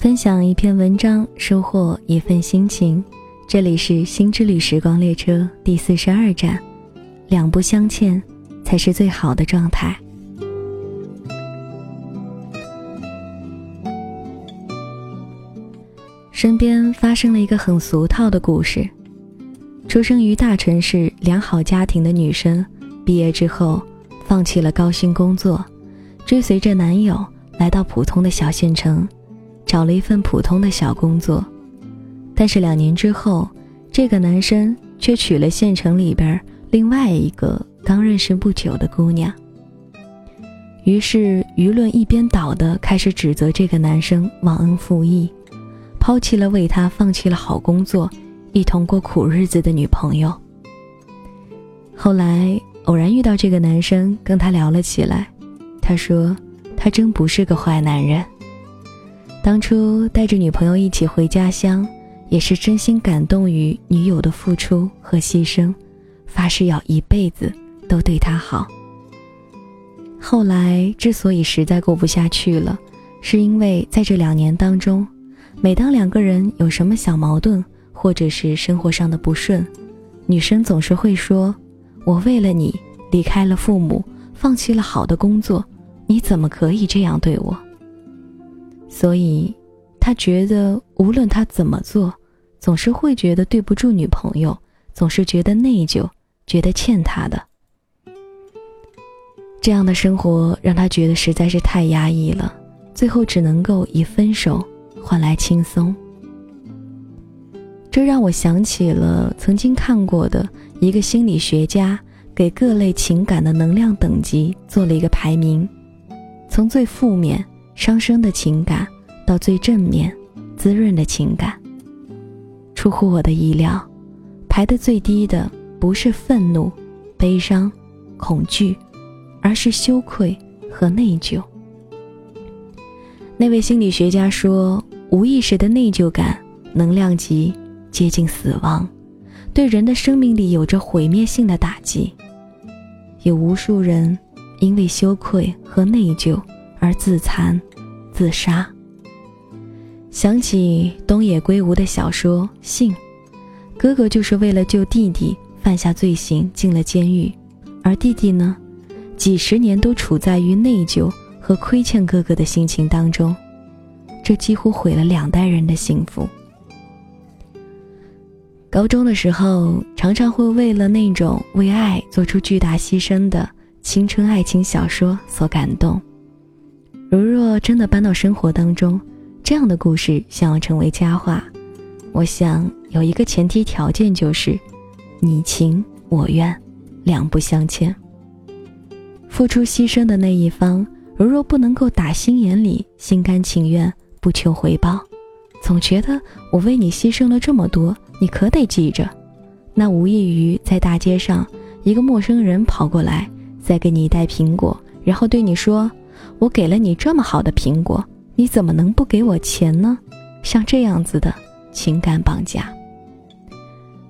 分享一篇文章，收获一份心情。这里是心之旅时光列车第四十二站，两不相欠才是最好的状态。身边发生了一个很俗套的故事：出生于大城市良好家庭的女生，毕业之后放弃了高薪工作，追随着男友来到普通的小县城。找了一份普通的小工作，但是两年之后，这个男生却娶了县城里边另外一个刚认识不久的姑娘。于是舆论一边倒的开始指责这个男生忘恩负义，抛弃了为他放弃了好工作，一同过苦日子的女朋友。后来偶然遇到这个男生，跟他聊了起来，他说他真不是个坏男人。当初带着女朋友一起回家乡，也是真心感动于女友的付出和牺牲，发誓要一辈子都对她好。后来之所以实在过不下去了，是因为在这两年当中，每当两个人有什么小矛盾，或者是生活上的不顺，女生总是会说：“我为了你离开了父母，放弃了好的工作，你怎么可以这样对我？”所以，他觉得无论他怎么做，总是会觉得对不住女朋友，总是觉得内疚，觉得欠她的。这样的生活让他觉得实在是太压抑了，最后只能够以分手换来轻松。这让我想起了曾经看过的一个心理学家给各类情感的能量等级做了一个排名，从最负面。伤生的情感，到最正面、滋润的情感。出乎我的意料，排的最低的不是愤怒、悲伤、恐惧，而是羞愧和内疚。那位心理学家说，无意识的内疚感能量级接近死亡，对人的生命力有着毁灭性的打击。有无数人因为羞愧和内疚而自残。自杀。想起东野圭吾的小说《信》，哥哥就是为了救弟弟犯下罪行进了监狱，而弟弟呢，几十年都处在于内疚和亏欠哥哥的心情当中，这几乎毁了两代人的幸福。高中的时候，常常会为了那种为爱做出巨大牺牲的青春爱情小说所感动。如若真的搬到生活当中，这样的故事想要成为佳话，我想有一个前提条件就是，你情我愿，两不相欠。付出牺牲的那一方，如若不能够打心眼里心甘情愿，不求回报，总觉得我为你牺牲了这么多，你可得记着，那无异于在大街上一个陌生人跑过来，再给你一袋苹果，然后对你说。我给了你这么好的苹果，你怎么能不给我钱呢？像这样子的情感绑架，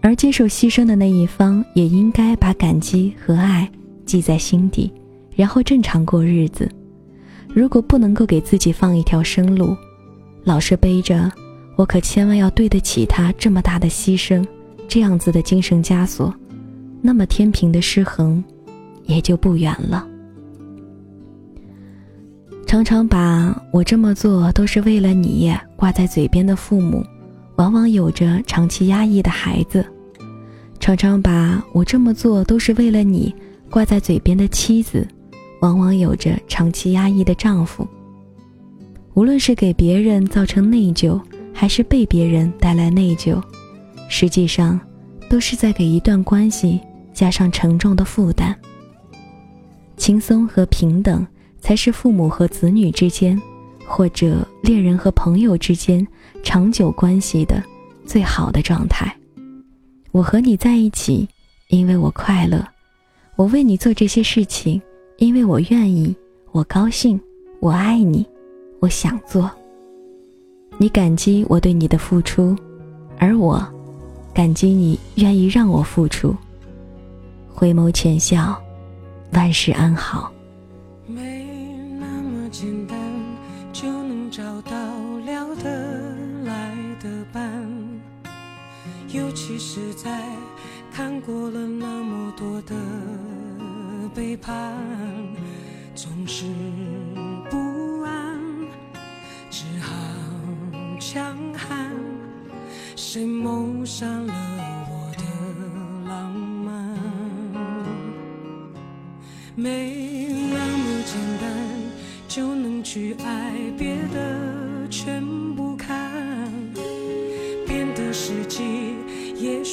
而接受牺牲的那一方也应该把感激和爱记在心底，然后正常过日子。如果不能够给自己放一条生路，老是背着我可千万要对得起他这么大的牺牲，这样子的精神枷锁，那么天平的失衡也就不远了。常常把我这么做都是为了你挂在嘴边的父母，往往有着长期压抑的孩子；常常把我这么做都是为了你挂在嘴边的妻子，往往有着长期压抑的丈夫。无论是给别人造成内疚，还是被别人带来内疚，实际上都是在给一段关系加上沉重的负担。轻松和平等。才是父母和子女之间，或者恋人和朋友之间长久关系的最好的状态。我和你在一起，因为我快乐；我为你做这些事情，因为我愿意，我高兴，我爱你，我想做。你感激我对你的付出，而我感激你愿意让我付出。回眸浅笑，万事安好。尤其是在看过了那么多的背叛，总是不安，只好强悍。谁谋杀了我的浪漫？没那么简单就能去爱，别的全不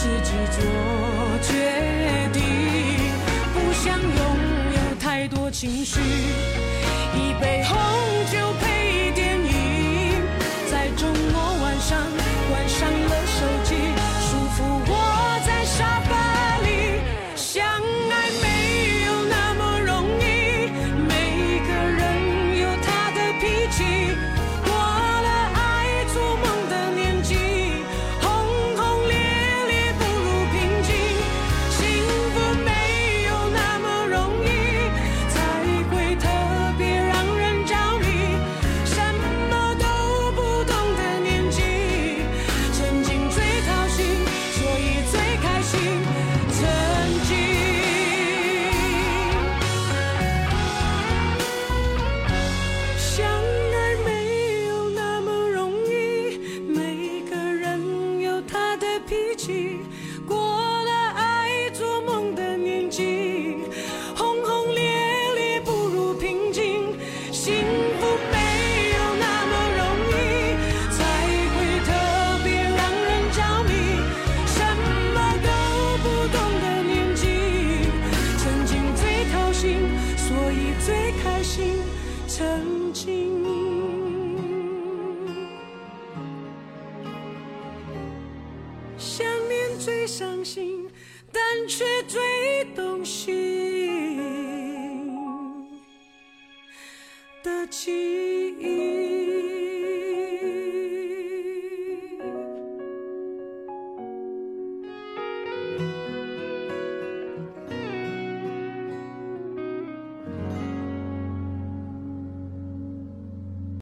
自己做决定。不想拥有太多情绪，一杯红酒曾经，想念最伤心，但却最动心的记忆。